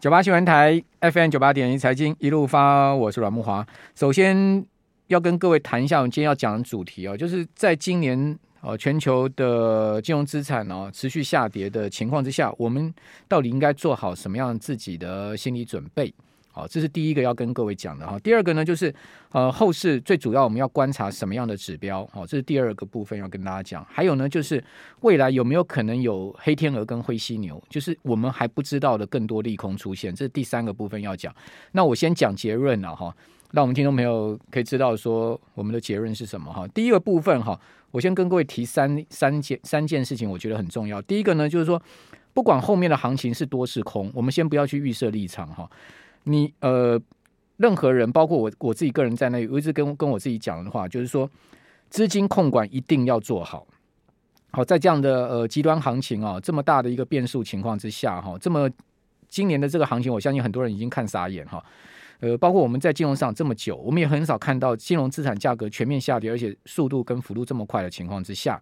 九八新闻台 FM 九八点一财经一路发，我是阮慕华。首先要跟各位谈一下，我们今天要讲的主题哦，就是在今年呃全球的金融资产哦持续下跌的情况之下，我们到底应该做好什么样自己的心理准备？好，这是第一个要跟各位讲的哈。第二个呢，就是呃后市最主要我们要观察什么样的指标？好，这是第二个部分要跟大家讲。还有呢，就是未来有没有可能有黑天鹅跟灰犀牛，就是我们还不知道的更多利空出现。这是第三个部分要讲。那我先讲结论了哈，让我们听众朋友可以知道说我们的结论是什么哈。第一个部分哈，我先跟各位提三三件三件事情，我觉得很重要。第一个呢，就是说不管后面的行情是多是空，我们先不要去预设立场哈。你呃，任何人，包括我我自己个人在内，我一直跟跟我自己讲的话，就是说，资金控管一定要做好。好，在这样的呃极端行情啊，这么大的一个变数情况之下，哈，这么今年的这个行情，我相信很多人已经看傻眼哈。呃，包括我们在金融上这么久，我们也很少看到金融资产价格全面下跌，而且速度跟幅度这么快的情况之下。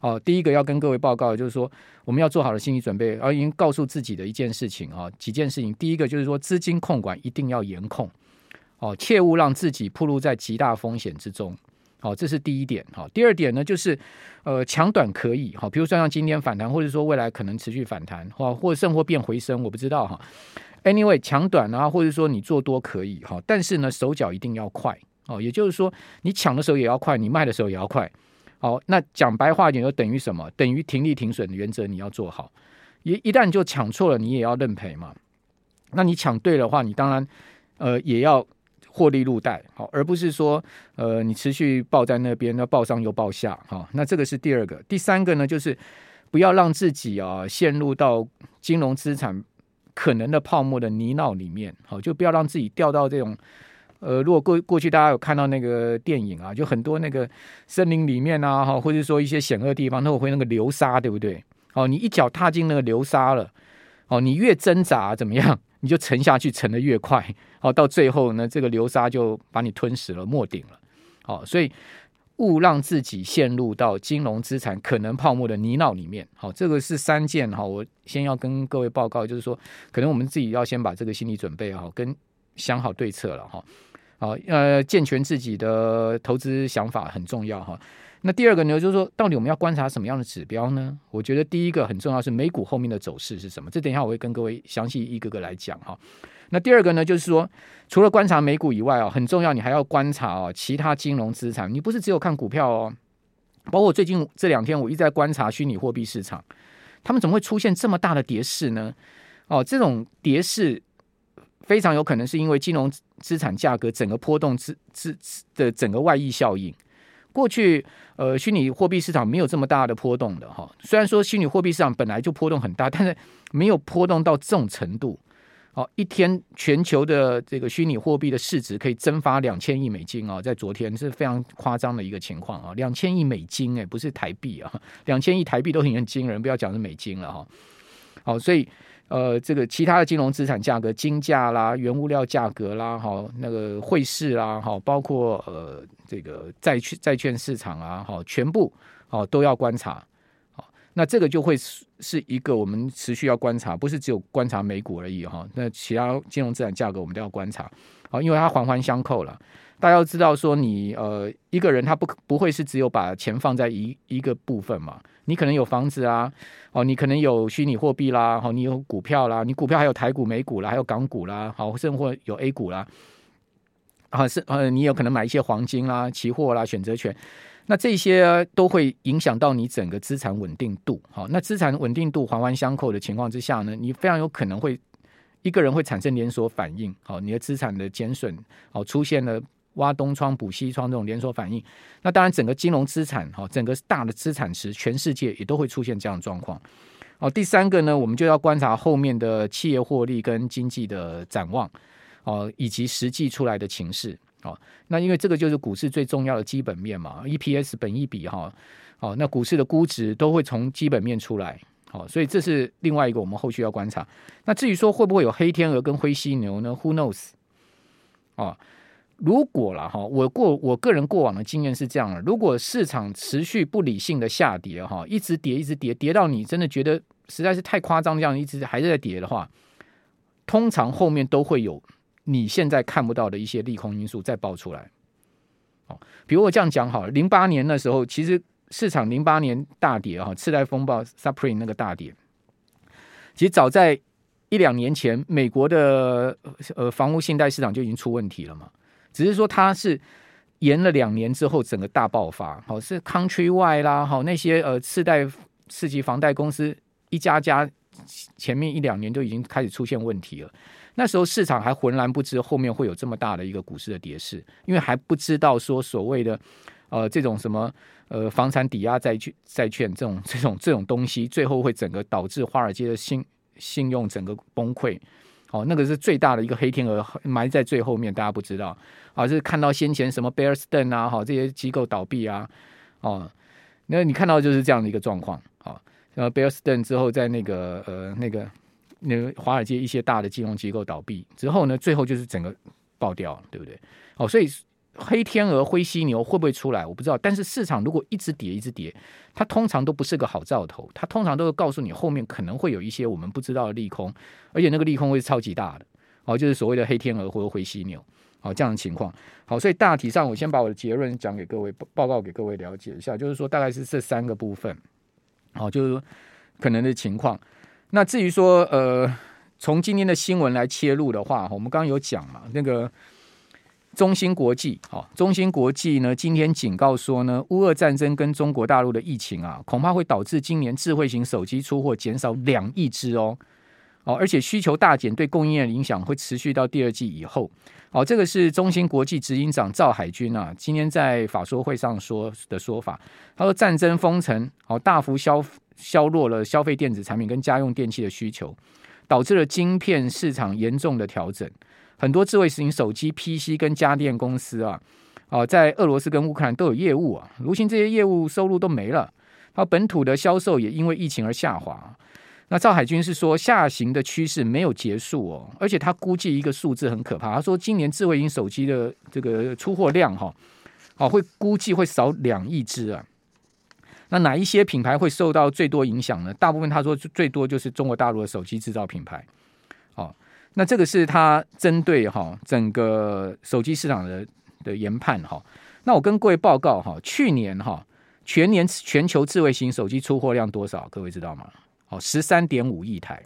哦，第一个要跟各位报告就是说，我们要做好的心理准备，而已经告诉自己的一件事情啊，几件事情。第一个就是说，资金控管一定要严控，哦，切勿让自己暴露在极大风险之中。好，这是第一点。好，第二点呢，就是呃，抢短可以，好，比如说像今天反弹，或者说未来可能持续反弹，或或者甚或变回升，我不知道哈。Anyway，抢短啊，或者说你做多可以哈，但是呢，手脚一定要快哦，也就是说，你抢的时候也要快，你卖的时候也要快。好，那讲白话一点，就等于什么？等于停利停损的原则你要做好。一一旦就抢错了，你也要认赔嘛。那你抢对的话，你当然呃也要获利入袋，好，而不是说呃你持续抱在那边，那抱上又抱下，哈。那这个是第二个，第三个呢，就是不要让自己啊陷入到金融资产可能的泡沫的泥淖里面，好，就不要让自己掉到这种。呃，如果过过去大家有看到那个电影啊，就很多那个森林里面啊，哈，或者说一些险恶地方，都会那个流沙，对不对？哦，你一脚踏进那个流沙了，哦，你越挣扎怎么样，你就沉下去沉得越快，哦，到最后呢，这个流沙就把你吞噬了，没顶了。哦，所以勿让自己陷入到金融资产可能泡沫的泥淖里面。好，这个是三件哈，我先要跟各位报告，就是说，可能我们自己要先把这个心理准备好，跟想好对策了哈。好，呃，健全自己的投资想法很重要哈。那第二个呢，就是说，到底我们要观察什么样的指标呢？我觉得第一个很重要是美股后面的走势是什么。这等一下我会跟各位详细一个个来讲哈。那第二个呢，就是说，除了观察美股以外啊，很重要，你还要观察啊其他金融资产。你不是只有看股票哦，包括最近这两天我一直在观察虚拟货币市场，他们怎么会出现这么大的跌势呢？哦，这种跌势。非常有可能是因为金融资产价格整个波动之之的整个外溢效应。过去呃，虚拟货币市场没有这么大的波动的哈。虽然说虚拟货币市场本来就波动很大，但是没有波动到这种程度。哦，一天全球的这个虚拟货币的市值可以蒸发两千亿美金啊，在昨天是非常夸张的一个情况啊，两千亿美金哎，不是台币啊，两千亿台币都很惊人，不要讲是美金了哈。好，所以。呃，这个其他的金融资产价格、金价啦、原物料价格啦，哈，那个汇市啦，哈，包括呃这个债券债券市场啊，哈，全部哦都要观察，那这个就会是是一个我们持续要观察，不是只有观察美股而已哈，那其他金融资产价格我们都要观察，好，因为它环环相扣了。大家要知道说你，呃一个人他不不会是只有把钱放在一一个部分嘛？你可能有房子啊，哦，你可能有虚拟货币啦，好，你有股票啦，你股票还有台股、美股啦，还有港股啦，好，甚或有 A 股啦，啊是呃，你有可能买一些黄金啦、期货啦、选择权，那这些都会影响到你整个资产稳定度。好，那资产稳定度环环相扣的情况之下呢，你非常有可能会一个人会产生连锁反应。好，你的资产的减损，好，出现了。挖东窗补西窗这种连锁反应，那当然整个金融资产哈，整个大的资产池，全世界也都会出现这样的状况。哦，第三个呢，我们就要观察后面的企业获利跟经济的展望，哦，以及实际出来的情势。哦，那因为这个就是股市最重要的基本面嘛，EPS 本益比哈，哦，那股市的估值都会从基本面出来。好，所以这是另外一个我们后续要观察。那至于说会不会有黑天鹅跟灰犀牛呢？Who knows？哦。如果了哈，我过我个人过往的经验是这样的：如果市场持续不理性的下跌哈，一直跌一直跌，跌到你真的觉得实在是太夸张，这样一直还是在跌的话，通常后面都会有你现在看不到的一些利空因素再爆出来。哦，比如我这样讲好了，零八年那时候，其实市场零八年大跌哈，次贷风暴 supreme 那个大跌，其实早在一两年前，美国的呃房屋信贷市场就已经出问题了嘛，只是说它是延了两年之后整个大爆发，好是 Countrywide 啦，好那些呃次贷次级房贷公司一家家前面一两年就已经开始出现问题了。那时候市场还浑然不知后面会有这么大的一个股市的跌势，因为还不知道说所谓的呃这种什么呃房产抵押债券债券这种这种这种东西，最后会整个导致华尔街的信信用整个崩溃。哦，那个是最大的一个黑天鹅埋在最后面，大家不知道啊，是看到先前什么 Bear Stearns 啊，好这些机构倒闭啊，哦，那你看到就是这样的一个状况，好，然后 Bear Stearns 之后在那个呃那个。那个华尔街一些大的金融机构倒闭之后呢，最后就是整个爆掉，对不对？哦，所以黑天鹅、灰犀牛会不会出来？我不知道。但是市场如果一直跌、一直跌，它通常都不是个好兆头。它通常都会告诉你后面可能会有一些我们不知道的利空，而且那个利空会是超级大的。哦，就是所谓的黑天鹅或者灰犀牛，哦，这样的情况。好，所以大体上我先把我的结论讲给各位报告给各位了解一下，就是说大概是这三个部分。好，就是可能的情况。那至于说，呃，从今天的新闻来切入的话，我们刚刚有讲嘛，那个中芯国际，哈，中芯国际呢，今天警告说呢，乌俄战争跟中国大陆的疫情啊，恐怕会导致今年智慧型手机出货减少两亿只哦，哦，而且需求大减，对供应链影响会持续到第二季以后。哦，这个是中芯国际执行长赵海军啊，今天在法说会上说的说法。他说，战争封城，哦，大幅消削弱了消费电子产品跟家用电器的需求，导致了晶片市场严重的调整。很多智慧型手机、PC 跟家电公司啊，啊，在俄罗斯跟乌克兰都有业务啊，如今这些业务收入都没了，他本土的销售也因为疫情而下滑。那赵海军是说，下行的趋势没有结束哦，而且他估计一个数字很可怕，他说今年智慧型手机的这个出货量哈，哦会估计会少两亿只啊。那哪一些品牌会受到最多影响呢？大部分他说最多就是中国大陆的手机制造品牌。哦，那这个是他针对哈整个手机市场的的研判哈。那我跟各位报告哈，去年哈全年全球智慧型手机出货量多少？各位知道吗？哦，十三点五亿台，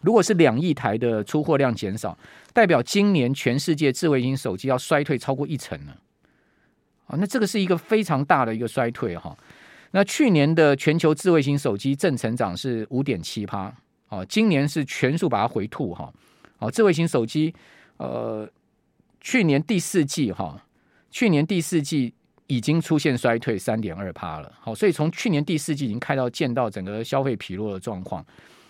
如果是两亿台的出货量减少，代表今年全世界智慧型手机要衰退超过一成呢。哦，那这个是一个非常大的一个衰退哈。那去年的全球智慧型手机正成长是五点七趴，哦，今年是全数把它回吐哈。哦，智慧型手机，呃，去年第四季哈，去年第四季。已经出现衰退三点二趴了，好，所以从去年第四季已经开到见到整个消费疲弱的状况。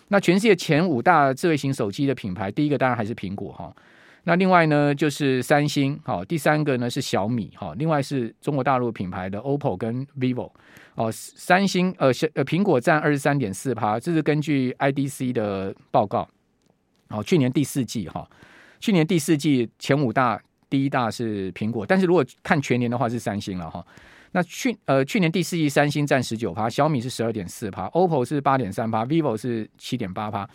那全世界前五大智慧型手机的品牌，第一个当然还是苹果哈，那另外呢就是三星，好，第三个呢是小米，好，另外是中国大陆品牌的 OPPO 跟 VIVO，哦，三星呃小呃苹果占二十三点四趴，这是根据 IDC 的报告，好，去年第四季哈，去年第四季前五大。第一大是苹果，但是如果看全年的话是三星了哈。那去呃去年第四季三星占十九趴，小米是十二点四趴，OPPO 是八点三趴，vivo 是七点八趴。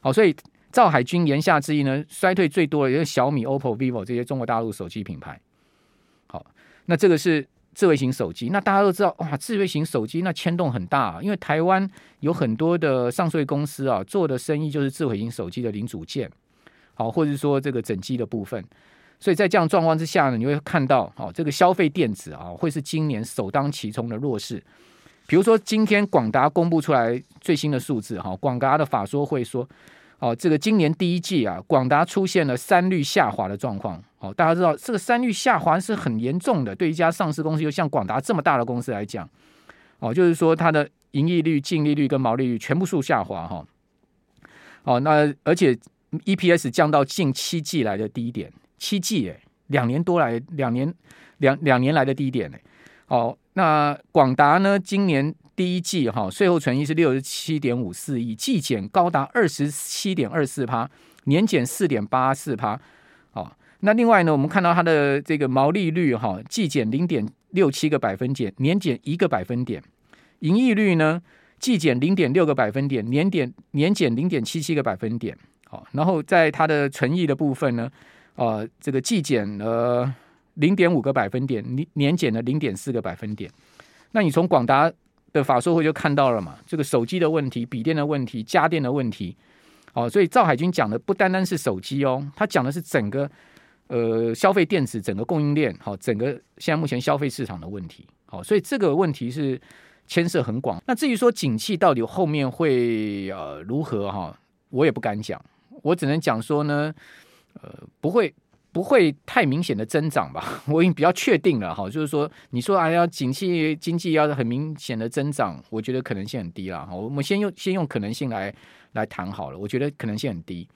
好，所以赵海军言下之意呢，衰退最多的也是小米、OPPO、vivo 这些中国大陆手机品牌。好，那这个是智慧型手机。那大家都知道哇，智慧型手机那牵动很大，啊因为台湾有很多的上税公司啊，做的生意就是智慧型手机的零组件，好，或者说这个整机的部分。所以在这样状况之下呢，你会看到，哦，这个消费电子啊，会是今年首当其冲的弱势。比如说，今天广达公布出来最新的数字，哈，广达的法说会说，哦，这个今年第一季啊，广达出现了三率下滑的状况。哦，大家知道这个三率下滑是很严重的，对一家上市公司，又像广达这么大的公司来讲，哦，就是说它的盈利率、净利率跟毛利率全部数下滑，哈。哦，那而且 EPS 降到近七季来的低点。七季诶，两年多来，两年两两年来的低点诶。哦，那广达呢？今年第一季哈，税后纯益是六十七点五四亿，季减高达二十七点二四趴，年减四点八四趴。哦，那另外呢，我们看到它的这个毛利率哈，季减零点六七个百分点，年减一个百分点，盈利率呢，季减零点六个百分点，年点年减零点七七个百分点。好，然后在它的存益的部分呢，呃，这个季减了零点五个百分点，年年减了零点四个百分点。那你从广达的法说会就看到了嘛，这个手机的问题、笔电的问题、家电的问题。哦，所以赵海军讲的不单单是手机哦，他讲的是整个呃消费电子整个供应链，好，整个现在目前消费市场的问题。好，所以这个问题是牵涉很广。那至于说景气到底后面会呃如何哈，我也不敢讲，我只能讲说呢，呃，不会。不会太明显的增长吧？我已经比较确定了哈，就是说，你说哎呀，景气经济要很明显的增长，我觉得可能性很低了哈。我们先用先用可能性来来谈好了，我觉得可能性很低。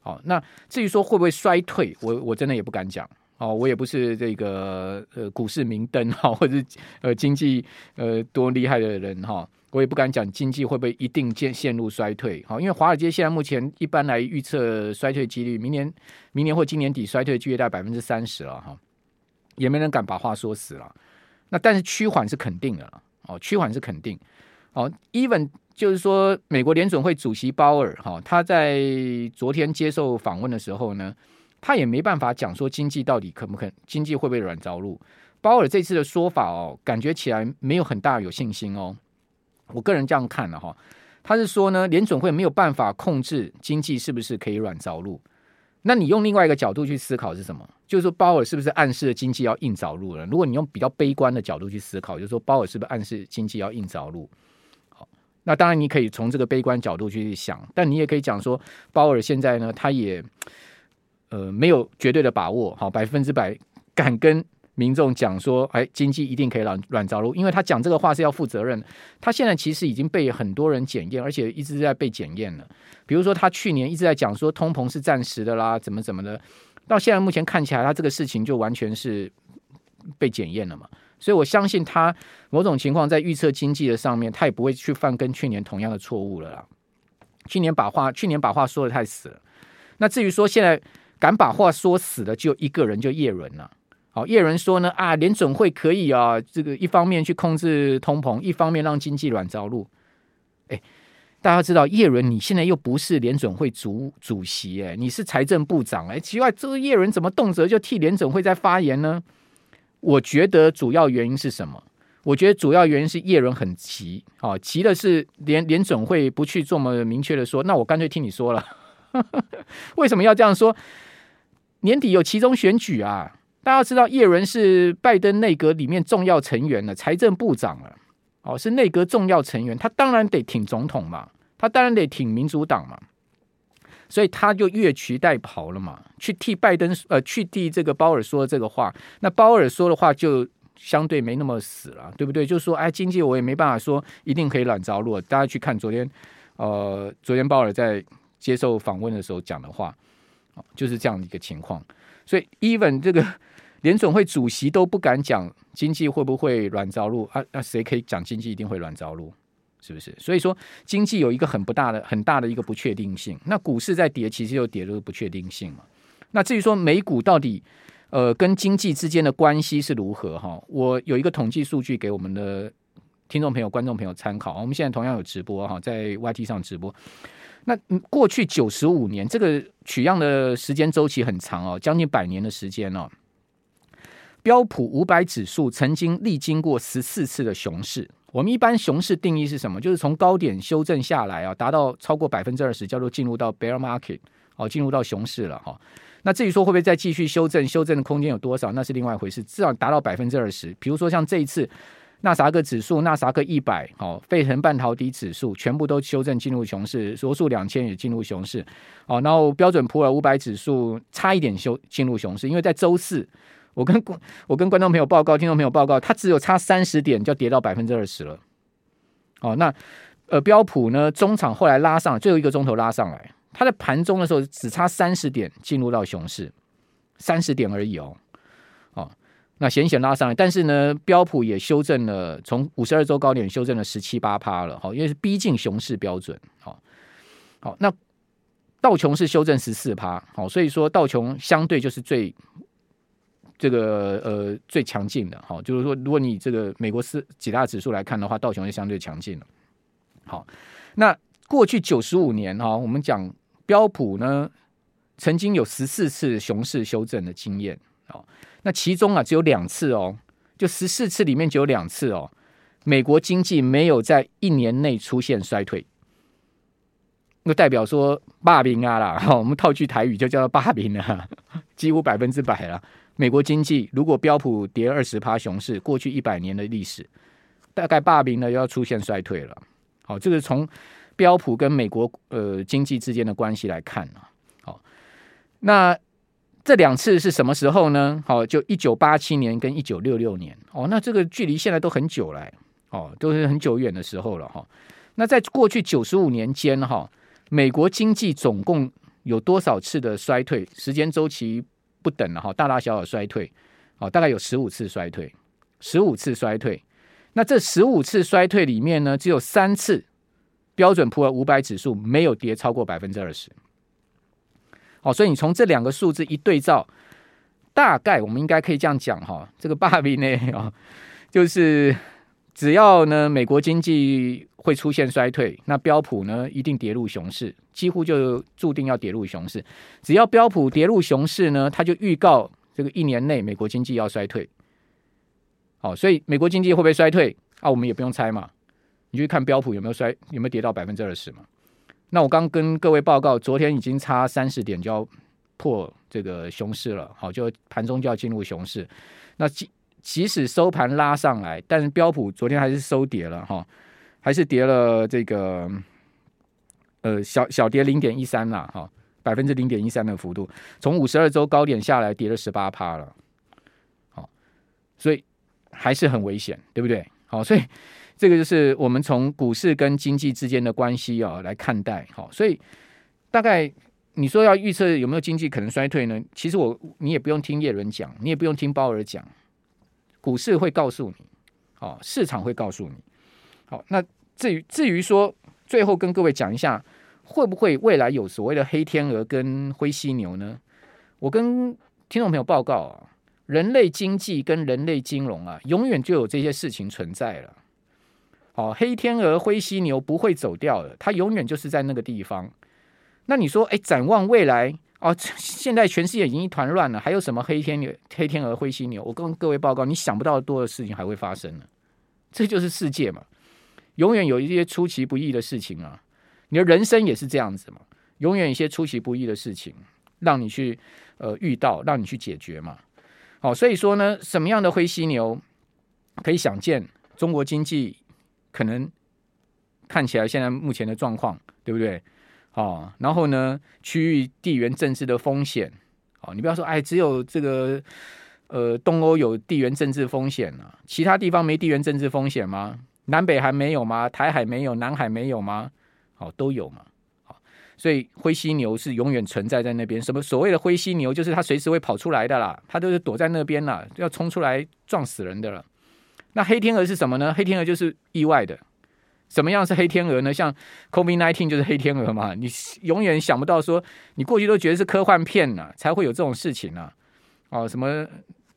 好，那至于说会不会衰退，我我真的也不敢讲哦，我也不是这个呃股市明灯哈，或者是呃经济呃多厉害的人哈。我也不敢讲经济会不会一定陷陷入衰退，好，因为华尔街现在目前一般来预测衰退几率，明年、明年或今年底衰退几率在百分之三十了哈，也没人敢把话说死了。那但是趋缓是肯定的了，哦，趋缓是肯定。哦，even 就是说美国联准会主席鲍尔哈，他在昨天接受访问的时候呢，他也没办法讲说经济到底可不可，经济会不会软着陆。鲍尔这次的说法哦，感觉起来没有很大有信心哦。我个人这样看了哈，他是说呢，联准会没有办法控制经济是不是可以软着陆。那你用另外一个角度去思考是什么？就是说鲍尔是不是暗示经济要硬着陆了？如果你用比较悲观的角度去思考，就是说鲍尔是不是暗示经济要硬着陆？好，那当然你可以从这个悲观角度去想，但你也可以讲说鲍尔现在呢，他也呃没有绝对的把握，好，百分之百敢跟。民众讲说，哎，经济一定可以软软着陆，因为他讲这个话是要负责任。他现在其实已经被很多人检验，而且一直在被检验了。比如说，他去年一直在讲说通膨是暂时的啦，怎么怎么的，到现在目前看起来，他这个事情就完全是被检验了嘛。所以我相信他某种情况在预测经济的上面，他也不会去犯跟去年同样的错误了啦。去年把话去年把话说得太死了。那至于说现在敢把话说死的，就一个人，就叶伦了。好，叶伦说呢啊，联准会可以啊，这个一方面去控制通膨，一方面让经济软着陆。哎，大家知道叶伦，你现在又不是联准会主主席，哎，你是财政部长，哎，奇怪，这个叶伦怎么动辄就替联准会在发言呢？我觉得主要原因是什么？我觉得主要原因是叶伦很急，哦，急的是联联准会不去这么明确的说，那我干脆听你说了。为什么要这样说？年底有其中选举啊。大家知道叶伦是拜登内阁里面重要成员了，财政部长了，哦，是内阁重要成员，他当然得挺总统嘛，他当然得挺民主党嘛，所以他就越俎代庖了嘛，去替拜登呃，去替这个鲍尔说这个话，那鲍尔说的话就相对没那么死了，对不对？就是说，哎，经济我也没办法说一定可以软着陆，大家去看昨天，呃，昨天鲍尔在接受访问的时候讲的话，就是这样一个情况，所以 even 这个。联准会主席都不敢讲经济会不会软着陆啊？那谁可以讲经济一定会软着陆？是不是？所以说经济有一个很不大的、很大的一个不确定性。那股市在跌，其实又跌的不确定性嘛。那至于说美股到底呃跟经济之间的关系是如何哈？我有一个统计数据给我们的听众朋友、观众朋友参考。我们现在同样有直播哈，在 YT 上直播。那过去九十五年这个取样的时间周期很长哦，将近百年的时间哦。标普五百指数曾经历经过十四次的熊市。我们一般熊市定义是什么？就是从高点修正下来啊，达到超过百分之二十，叫做进入到 bear market，哦，进入到熊市了哈。那至于说会不会再继续修正，修正的空间有多少，那是另外一回事。至少达到百分之二十。比如说像这一次纳萨克指数、纳萨克一百、哦，费城半导体指数全部都修正进入熊市，罗素两千也进入熊市，哦，然后标准普尔五百指数差一点修进入熊市，因为在周四。我跟我跟观众朋友报告，听众朋友报告，它只有差三十点就跌到百分之二十了。哦，那呃标普呢，中场后来拉上，最后一个钟头拉上来，它在盘中的时候只差三十点进入到熊市，三十点而已哦。哦，那险险拉上来，但是呢，标普也修正了，从五十二周高点修正了十七八趴了，好，因为是逼近熊市标准。好，好，那道琼是修正十四趴，好，所以说道琼相对就是最。这个呃最强劲的，哈，就是说，如果你这个美国四几大指数来看的话，道琼是相对强劲的。好，那过去九十五年哈，我们讲标普呢曾经有十四次熊市修正的经验哦，那其中啊只有两次哦，就十四次里面只有两次哦，美国经济没有在一年内出现衰退，那代表说霸屏啊啦，我们套句台语就叫做霸屏啊，几乎百分之百了。美国经济如果标普跌二十趴熊市，过去一百年的历史，大概霸屏呢要出现衰退了。好，这个从标普跟美国呃经济之间的关系来看呢，好，那这两次是什么时候呢？好，就一九八七年跟一九六六年哦，那这个距离现在都很久了，哦，都是很久远的时候了哈。那在过去九十五年间哈，美国经济总共有多少次的衰退？时间周期不等了哈，大大小小衰退，哦，大概有十五次衰退，十五次衰退。那这十五次衰退里面呢，只有三次标准普尔五百指数没有跌超过百分之二十。哦，所以你从这两个数字一对照，大概我们应该可以这样讲哈，这个巴比呢啊，就是只要呢美国经济会出现衰退，那标普呢一定跌入熊市。几乎就注定要跌入熊市。只要标普跌入熊市呢，它就预告这个一年内美国经济要衰退。好，所以美国经济会不会衰退啊？我们也不用猜嘛，你去看标普有没有衰，有没有跌到百分之二十嘛？那我刚跟各位报告，昨天已经差三十点就要破这个熊市了。好，就盘中就要进入熊市。那即使收盘拉上来，但是标普昨天还是收跌了哈，还是跌了这个。呃，小小跌零点一三啦，哈，百分之零点一三的幅度，从五十二周高点下来跌了十八趴了，好，所以还是很危险，对不对？好，所以这个就是我们从股市跟经济之间的关系啊来看待，好，所以大概你说要预测有没有经济可能衰退呢？其实我你也不用听叶伦讲，你也不用听鲍尔讲，股市会告诉你，好，市场会告诉你，好，那至于至于说最后跟各位讲一下。会不会未来有所谓的黑天鹅跟灰犀牛呢？我跟听众朋友报告啊，人类经济跟人类金融啊，永远就有这些事情存在了。哦，黑天鹅、灰犀牛不会走掉的，它永远就是在那个地方。那你说，哎，展望未来哦，现在全世界已经一团乱了，还有什么黑天鹅、黑天鹅、灰犀牛？我跟各位报告，你想不到多的事情还会发生呢。这就是世界嘛，永远有一些出其不意的事情啊。你的人生也是这样子嘛，永远一些出其不意的事情，让你去呃遇到，让你去解决嘛。好，所以说呢，什么样的灰犀牛可以想见？中国经济可能看起来现在目前的状况，对不对？好，然后呢，区域地缘政治的风险，好，你不要说哎，只有这个呃东欧有地缘政治风险啊，其他地方没地缘政治风险吗？南北还没有吗？台海没有，南海没有吗？好，都有嘛，好，所以灰犀牛是永远存在在那边。什么所谓的灰犀牛，就是它随时会跑出来的啦，它都是躲在那边啦，要冲出来撞死人的了。那黑天鹅是什么呢？黑天鹅就是意外的。什么样是黑天鹅呢？像 COVID-19 就是黑天鹅嘛，你永远想不到说，你过去都觉得是科幻片呢，才会有这种事情呢。哦，什么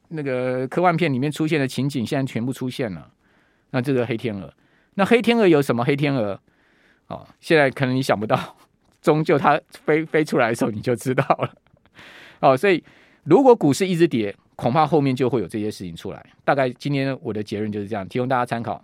那个科幻片里面出现的情景，现在全部出现了。那这个黑天鹅，那黑天鹅有什么？黑天鹅？哦，现在可能你想不到，终究它飞飞出来的时候你就知道了。哦，所以如果股市一直跌，恐怕后面就会有这些事情出来。大概今天我的结论就是这样，提供大家参考。